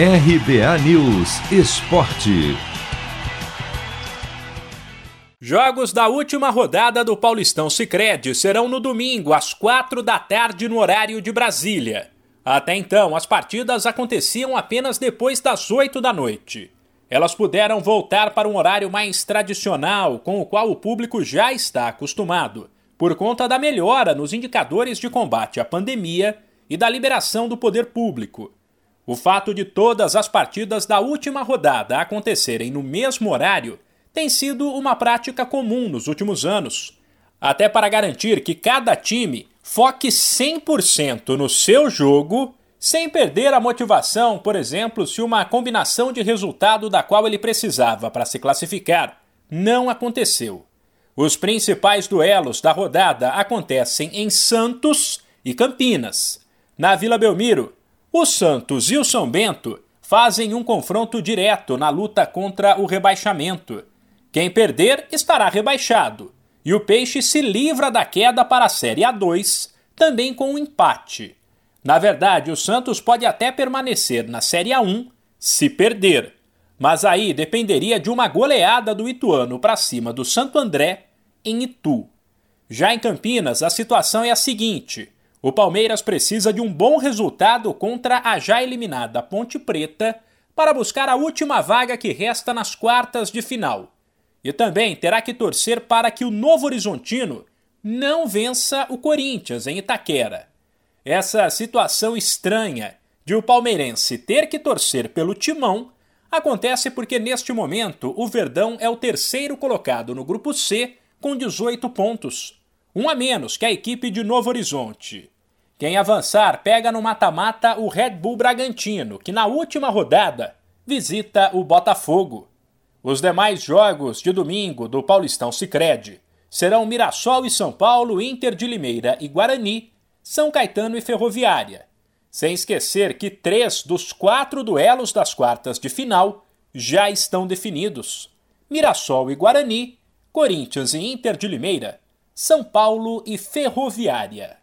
RBA News Esporte. Jogos da última rodada do Paulistão Sicredi serão no domingo, às quatro da tarde, no horário de Brasília. Até então, as partidas aconteciam apenas depois das oito da noite. Elas puderam voltar para um horário mais tradicional, com o qual o público já está acostumado, por conta da melhora nos indicadores de combate à pandemia e da liberação do poder público. O fato de todas as partidas da última rodada acontecerem no mesmo horário tem sido uma prática comum nos últimos anos, até para garantir que cada time foque 100% no seu jogo, sem perder a motivação, por exemplo, se uma combinação de resultado da qual ele precisava para se classificar não aconteceu. Os principais duelos da rodada acontecem em Santos e Campinas. Na Vila Belmiro, o Santos e o São Bento fazem um confronto direto na luta contra o rebaixamento. Quem perder estará rebaixado, e o Peixe se livra da queda para a Série A2, também com um empate. Na verdade, o Santos pode até permanecer na Série A1 se perder, mas aí dependeria de uma goleada do Ituano para cima do Santo André em Itu. Já em Campinas, a situação é a seguinte: o Palmeiras precisa de um bom resultado contra a já eliminada Ponte Preta para buscar a última vaga que resta nas quartas de final. E também terá que torcer para que o Novo Horizontino não vença o Corinthians em Itaquera. Essa situação estranha de o palmeirense ter que torcer pelo timão acontece porque neste momento o Verdão é o terceiro colocado no grupo C com 18 pontos um a menos que a equipe de Novo Horizonte. Quem avançar pega no mata-mata o Red Bull Bragantino, que na última rodada visita o Botafogo. Os demais jogos de domingo do Paulistão Sicredi serão Mirassol e São Paulo, Inter de Limeira e Guarani, São Caetano e Ferroviária. Sem esquecer que três dos quatro duelos das quartas de final já estão definidos: Mirassol e Guarani, Corinthians e Inter de Limeira são Paulo e Ferroviária.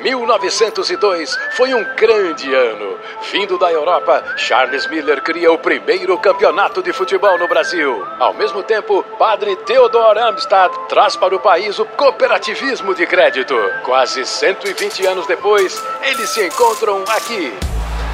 1902 foi um grande ano. Vindo da Europa, Charles Miller cria o primeiro campeonato de futebol no Brasil. Ao mesmo tempo, padre Theodor Amstad traz para o país o cooperativismo de crédito. Quase 120 anos depois, eles se encontram aqui.